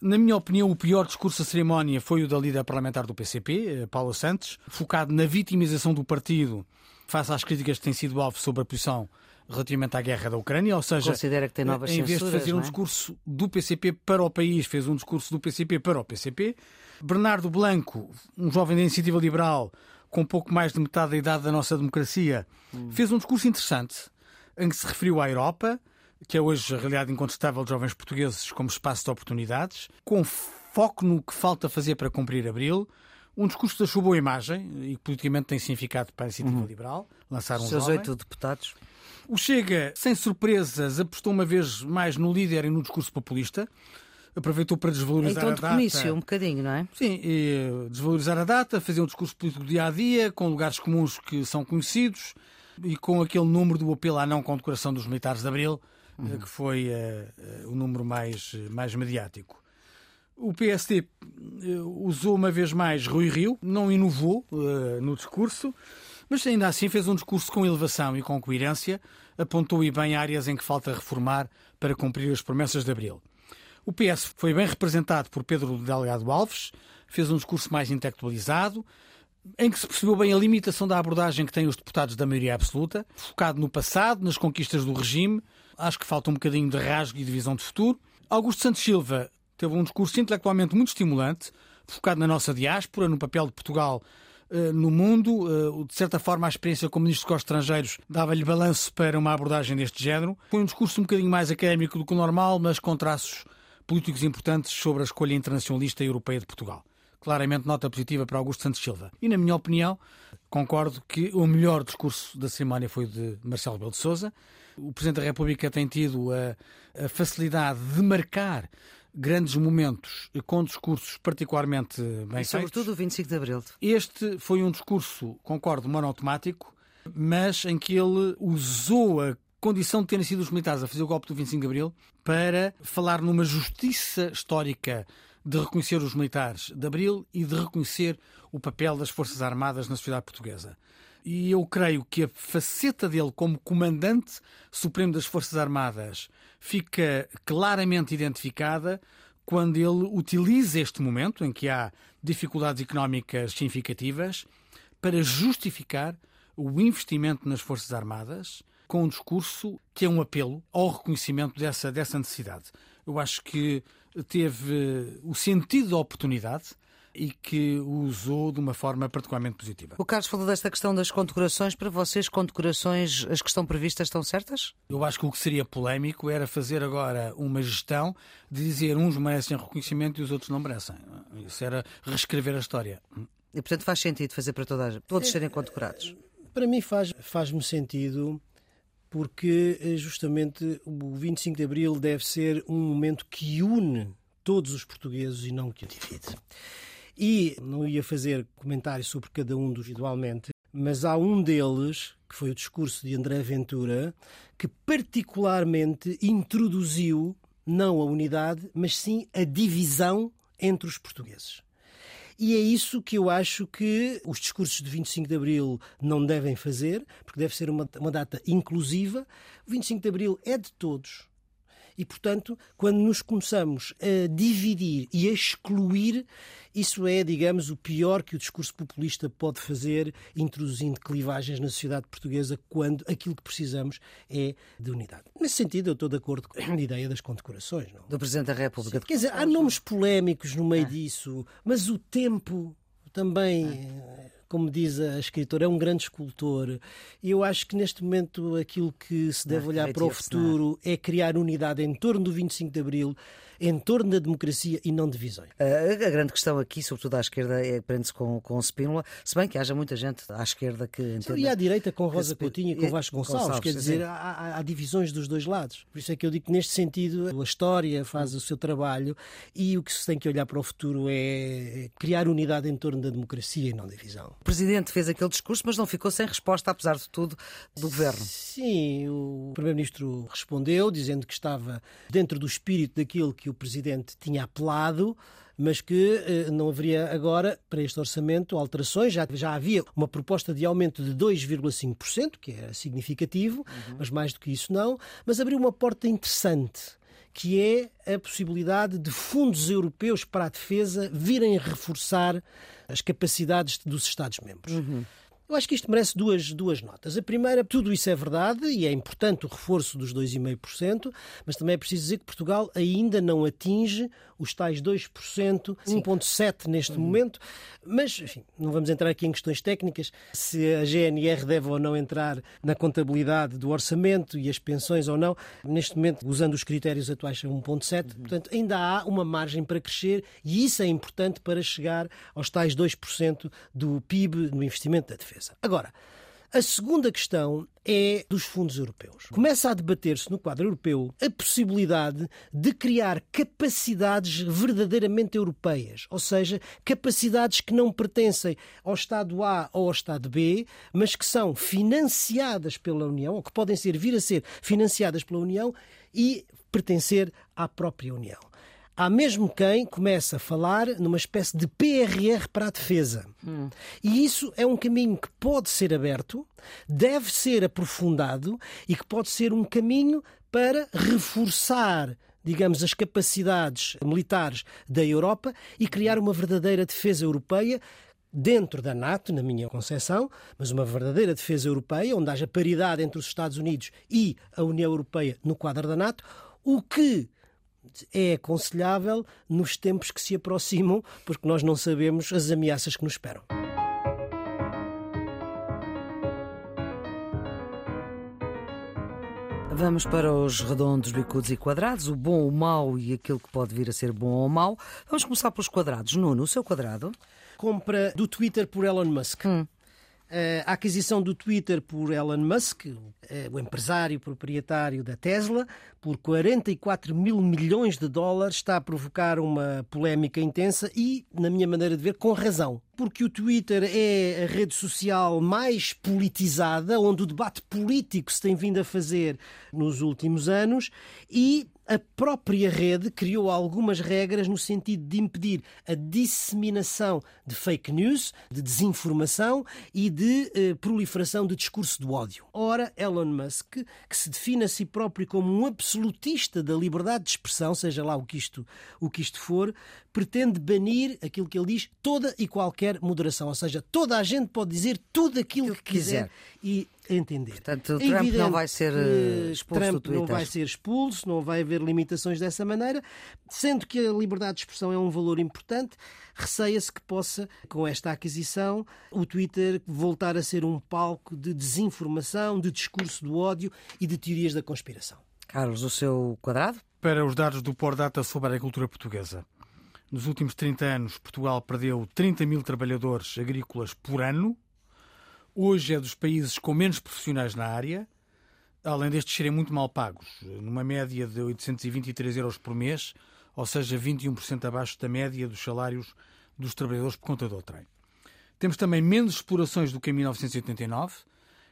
Na minha opinião, o pior discurso da cerimónia foi o da líder parlamentar do PCP, eh, Paula Santos, focado na vitimização do partido face às críticas que têm sido alvo sobre a posição relativamente à guerra da Ucrânia, ou seja, considera que tem novas em vez de fazer um é? discurso do PCP para o país, fez um discurso do PCP para o PCP. Bernardo Blanco, um jovem da iniciativa liberal, com pouco mais de metade da idade da nossa democracia, hum. fez um discurso interessante em que se referiu à Europa, que é hoje a realidade incontestável de jovens portugueses como espaço de oportunidades, com foco no que falta fazer para cumprir abril. Um discurso da sua boa imagem e que politicamente tem significado para a iniciativa uhum. liberal. Lançar um Seus oito deputados. O Chega, sem surpresas, apostou uma vez mais no líder e no discurso populista. aproveitou para desvalorizar então, a de data. comício, um bocadinho, não é? Sim, e desvalorizar a data, fazer um discurso político dia a dia, com lugares comuns que são conhecidos e com aquele número do apelo à não condecoração dos militares de Abril, uhum. que foi uh, o número mais, mais mediático. O PST usou uma vez mais Rui Rio, não inovou uh, no discurso, mas ainda assim fez um discurso com elevação e com coerência, apontou e bem áreas em que falta reformar para cumprir as promessas de Abril. O PS foi bem representado por Pedro Delgado Alves, fez um discurso mais intelectualizado, em que se percebeu bem a limitação da abordagem que têm os deputados da maioria absoluta, focado no passado, nas conquistas do regime. Acho que falta um bocadinho de rasgo e de visão de futuro. Augusto Santos Silva teve um discurso intelectualmente muito estimulante, focado na nossa diáspora, no papel de Portugal no mundo. Uh, de certa forma, a experiência como ministro dos Estrangeiros dava-lhe balanço para uma abordagem deste género. Foi um discurso um bocadinho mais académico do que o normal, mas com traços políticos importantes sobre a escolha internacionalista europeia de Portugal. Claramente nota positiva para Augusto Santos Silva. E, na minha opinião, concordo que o melhor discurso da cerimónia foi o de Marcelo Rebelo de Sousa. O Presidente da República tem tido a, a facilidade de marcar grandes momentos com discursos particularmente bem e sobretudo feitos. o 25 de Abril. Este foi um discurso, concordo, monotemático, mas em que ele usou a condição de terem sido os militares a fazer o golpe do 25 de Abril para falar numa justiça histórica de reconhecer os militares de Abril e de reconhecer o papel das Forças Armadas na sociedade portuguesa. E eu creio que a faceta dele como comandante supremo das Forças Armadas fica claramente identificada quando ele utiliza este momento em que há dificuldades económicas significativas para justificar o investimento nas Forças Armadas com um discurso que é um apelo ao reconhecimento dessa, dessa necessidade. Eu acho que teve o sentido da oportunidade e que o usou de uma forma particularmente positiva. O Carlos falou desta questão das condecorações. Para vocês, condecorações, as que estão previstas, estão certas? Eu acho que o que seria polémico era fazer agora uma gestão de dizer uns merecem reconhecimento e os outros não merecem. Isso era reescrever a história. E, portanto, faz sentido fazer para todas, todos serem condecorados? Para mim faz, faz-me sentido porque eh, justamente o 25 de Abril deve ser um momento que une todos os portugueses e não que o divide. E não ia fazer comentário sobre cada um individualmente, mas há um deles, que foi o discurso de André Ventura, que particularmente introduziu não a unidade, mas sim a divisão entre os portugueses. E é isso que eu acho que os discursos de 25 de Abril não devem fazer, porque deve ser uma, uma data inclusiva. O 25 de Abril é de todos. E, portanto, quando nos começamos a dividir e a excluir, isso é, digamos, o pior que o discurso populista pode fazer, introduzindo clivagens na sociedade portuguesa, quando aquilo que precisamos é de unidade. Nesse sentido, eu estou de acordo com a ideia das condecorações. Não? Do Presidente da República. Sim. Quer dizer, há nomes polémicos no meio ah. disso, mas o tempo também. Ah como diz a escritora, é um grande escultor. E eu acho que neste momento aquilo que se deve olhar para o futuro é criar unidade em torno do 25 de Abril em torno da democracia e não divisões. A, grande questão aqui, sobretudo à esquerda, é prende-se com, com Spínola, se bem que haja muita gente à esquerda que entenda... E à direita com Rosa Coutinho e com Vasco Gonçalves, Gonçalves quer dizer, há, há, divisões dos dois lados. Por isso é que eu digo que neste sentido a história faz o seu trabalho e o que se tem que olhar para o futuro é criar unidade em torno da democracia e não divisão. O Presidente fez aquele discurso, mas não ficou sem resposta, apesar de tudo, do Governo. Sim, o Primeiro-Ministro respondeu, dizendo que estava dentro do espírito daquilo que o Presidente tinha apelado, mas que eh, não haveria agora, para este orçamento, alterações. Já, já havia uma proposta de aumento de 2,5%, que era significativo, uhum. mas mais do que isso não. Mas abriu uma porta interessante, que é a possibilidade de fundos europeus para a defesa virem reforçar as capacidades dos Estados-membros. Uhum. Eu acho que isto merece duas, duas notas. A primeira, tudo isso é verdade e é importante o reforço dos 2,5%, mas também é preciso dizer que Portugal ainda não atinge os tais 2%, 1,7% neste uhum. momento. Mas, enfim, não vamos entrar aqui em questões técnicas, se a GNR deve ou não entrar na contabilidade do orçamento e as pensões ou não. Neste momento, usando os critérios atuais, é 1,7%. Uhum. Portanto, ainda há uma margem para crescer e isso é importante para chegar aos tais 2% do PIB no investimento da defesa. Agora, A segunda questão é dos fundos europeus. Começa a debater-se no quadro europeu a possibilidade de criar capacidades verdadeiramente europeias, ou seja, capacidades que não pertencem ao Estado A ou ao Estado B, mas que são financiadas pela União, ou que podem ser vir a ser financiadas pela União e pertencer à própria União. Há mesmo quem começa a falar numa espécie de PRR para a defesa. Hum. E isso é um caminho que pode ser aberto, deve ser aprofundado e que pode ser um caminho para reforçar digamos, as capacidades militares da Europa e criar uma verdadeira defesa europeia dentro da NATO, na minha concepção, mas uma verdadeira defesa europeia, onde haja paridade entre os Estados Unidos e a União Europeia no quadro da NATO, o que é aconselhável nos tempos que se aproximam, porque nós não sabemos as ameaças que nos esperam. Vamos para os redondos, bicudos e quadrados, o bom, o mau e aquilo que pode vir a ser bom ou mau. Vamos começar pelos quadrados. Nuno, o seu quadrado? Compra do Twitter por Elon Musk. Hum. Eh, a aquisição do Twitter por Elon Musk, eh, o empresário proprietário da Tesla, por 44 mil milhões de dólares, está a provocar uma polémica intensa e, na minha maneira de ver, com razão. Porque o Twitter é a rede social mais politizada, onde o debate político se tem vindo a fazer nos últimos anos e a própria rede criou algumas regras no sentido de impedir a disseminação de fake news, de desinformação e de eh, proliferação de discurso do ódio. Ora, Elon Musk, que se define a si próprio como um absolutista da liberdade de expressão, seja lá o que isto, o que isto for, pretende banir aquilo que ele diz, toda e qualquer moderação. Ou seja, toda a gente pode dizer tudo aquilo que, que quiser. E entender. Portanto, é Trump não vai ser eh, expulso Trump do Twitter. não vai ser expulso, não vai haver limitações dessa maneira, sendo que a liberdade de expressão é um valor importante, receia-se que possa, com esta aquisição, o Twitter voltar a ser um palco de desinformação, de discurso do ódio e de teorias da conspiração. Carlos, o seu quadrado? Para os dados do Pordata sobre a agricultura portuguesa. Nos últimos 30 anos, Portugal perdeu 30 mil trabalhadores agrícolas por ano, hoje é dos países com menos profissionais na área, além destes serem muito mal pagos, numa média de 823 euros por mês, ou seja, 21% abaixo da média dos salários dos trabalhadores por conta do trem. Temos também menos explorações do que em 1989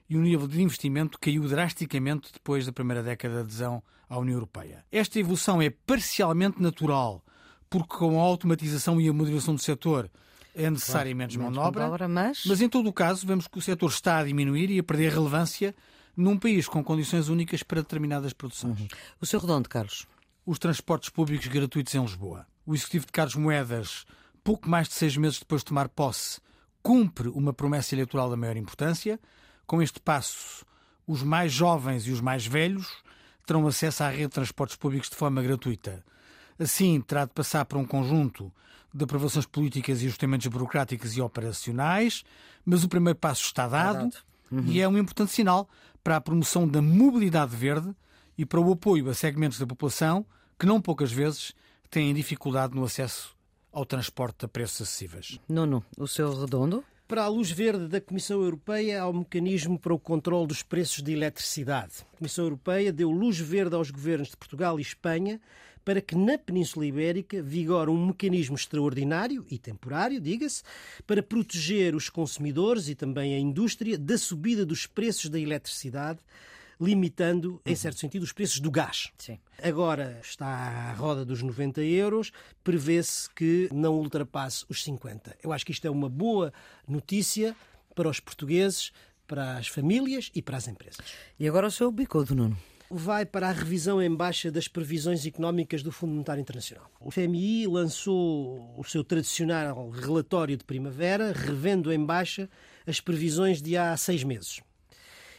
e o nível de investimento caiu drasticamente depois da primeira década de adesão à União Europeia. Esta evolução é parcialmente natural, porque com a automatização e a moderação do setor é necessária menos mão de obra, mas... mas em todo o caso vemos que o setor está a diminuir e a perder relevância num país com condições únicas para determinadas produções. Uhum. O seu redondo, Carlos? Os transportes públicos gratuitos em Lisboa. O executivo de Carlos Moedas, pouco mais de seis meses depois de tomar posse, cumpre uma promessa eleitoral da maior importância. Com este passo, os mais jovens e os mais velhos terão acesso à rede de transportes públicos de forma gratuita. Assim, terá de passar por um conjunto de aprovações políticas e ajustamentos burocráticos e operacionais, mas o primeiro passo está dado uhum. e é um importante sinal para a promoção da mobilidade verde e para o apoio a segmentos da população que, não poucas vezes, têm dificuldade no acesso ao transporte a preços acessíveis. Nuno, o seu redondo? Para a luz verde da Comissão Europeia, um mecanismo para o controle dos preços de eletricidade. A Comissão Europeia deu luz verde aos governos de Portugal e Espanha para que na Península Ibérica vigore um mecanismo extraordinário e temporário, diga-se, para proteger os consumidores e também a indústria da subida dos preços da eletricidade limitando, em uhum. certo sentido, os preços do gás. Sim. Agora está à roda dos 90 euros, prevê-se que não ultrapasse os 50. Eu acho que isto é uma boa notícia para os portugueses, para as famílias e para as empresas. E agora o seu bicodo, Nuno vai para a revisão em baixa das previsões económicas do Fundo Monetário Internacional. O FMI lançou o seu tradicional relatório de primavera, revendo em baixa as previsões de há seis meses.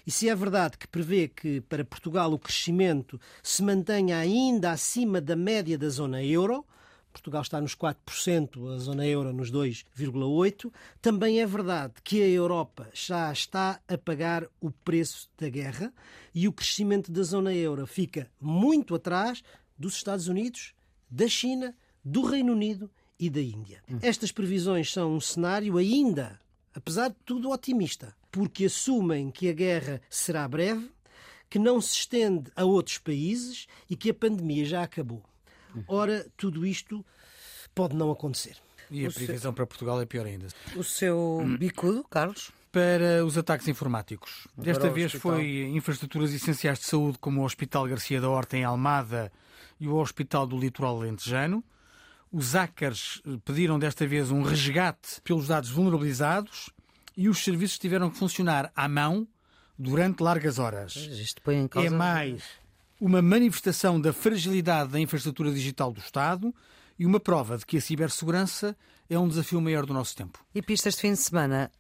E se é verdade que prevê que para Portugal o crescimento se mantenha ainda acima da média da zona euro, Portugal está nos 4%, a zona euro nos 2,8%. Também é verdade que a Europa já está a pagar o preço da guerra e o crescimento da zona euro fica muito atrás dos Estados Unidos, da China, do Reino Unido e da Índia. Estas previsões são um cenário ainda apesar de tudo otimista, porque assumem que a guerra será breve, que não se estende a outros países e que a pandemia já acabou. Ora, tudo isto pode não acontecer. E a previsão para Portugal é pior ainda. O seu bicudo, Carlos? Para os ataques informáticos. Desta vez foi infraestruturas essenciais de saúde, como o Hospital Garcia da Horta em Almada e o Hospital do Litoral Lentejano. Os hackers pediram desta vez um resgate pelos dados vulnerabilizados e os serviços tiveram que funcionar à mão durante largas horas. Isto põe em causa... É mais uma manifestação da fragilidade da infraestrutura digital do Estado e uma prova de que a cibersegurança é um desafio maior do nosso tempo. E pistas de fim de semana?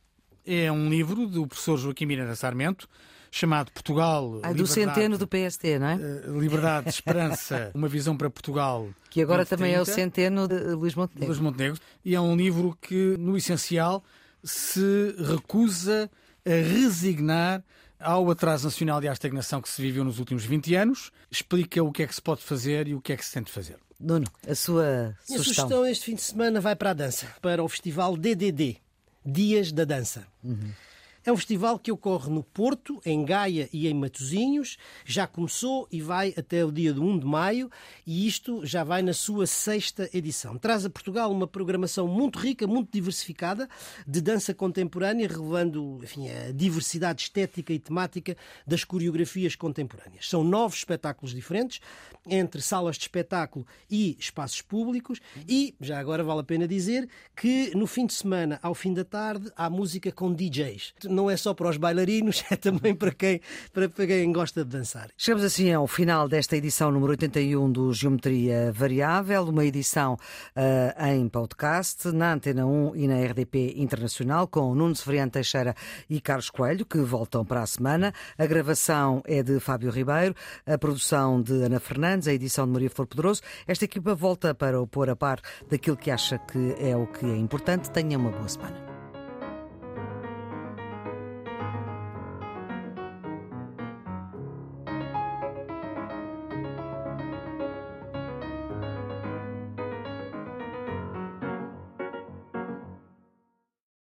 É um livro do professor Joaquim Miranda Sarmento, chamado Portugal. Ah, do centeno do PST, não é? Uh, liberdade, Esperança, <laughs> uma visão para Portugal. Que agora também é o centeno de Luís Montenegro. Luís Montenegro. E é um livro que, no essencial, se recusa a resignar ao atraso nacional e à estagnação que se viveu nos últimos 20 anos, explica o que é que se pode fazer e o que é que se tente fazer. Nuno, a sua Minha sugestão. sugestão este fim de semana vai para a dança, para o festival DDD, Dias da Dança. Uhum. É um festival que ocorre no Porto, em Gaia e em Matosinhos. Já começou e vai até o dia de 1 de maio e isto já vai na sua sexta edição. Traz a Portugal uma programação muito rica, muito diversificada de dança contemporânea, revelando enfim, a diversidade estética e temática das coreografias contemporâneas. São nove espetáculos diferentes, entre salas de espetáculo e espaços públicos e, já agora vale a pena dizer, que no fim de semana, ao fim da tarde, há música com DJs não é só para os bailarinos, <laughs> é também para quem, para quem gosta de dançar. Chegamos assim ao final desta edição número 81 do Geometria Variável, uma edição uh, em podcast, na Antena 1 e na RDP Internacional, com Nuno Severiano Teixeira e Carlos Coelho, que voltam para a semana. A gravação é de Fábio Ribeiro, a produção de Ana Fernandes, a edição de Maria Flor Poderoso. Esta equipa volta para o pôr a par daquilo que acha que é o que é importante. Tenha uma boa semana.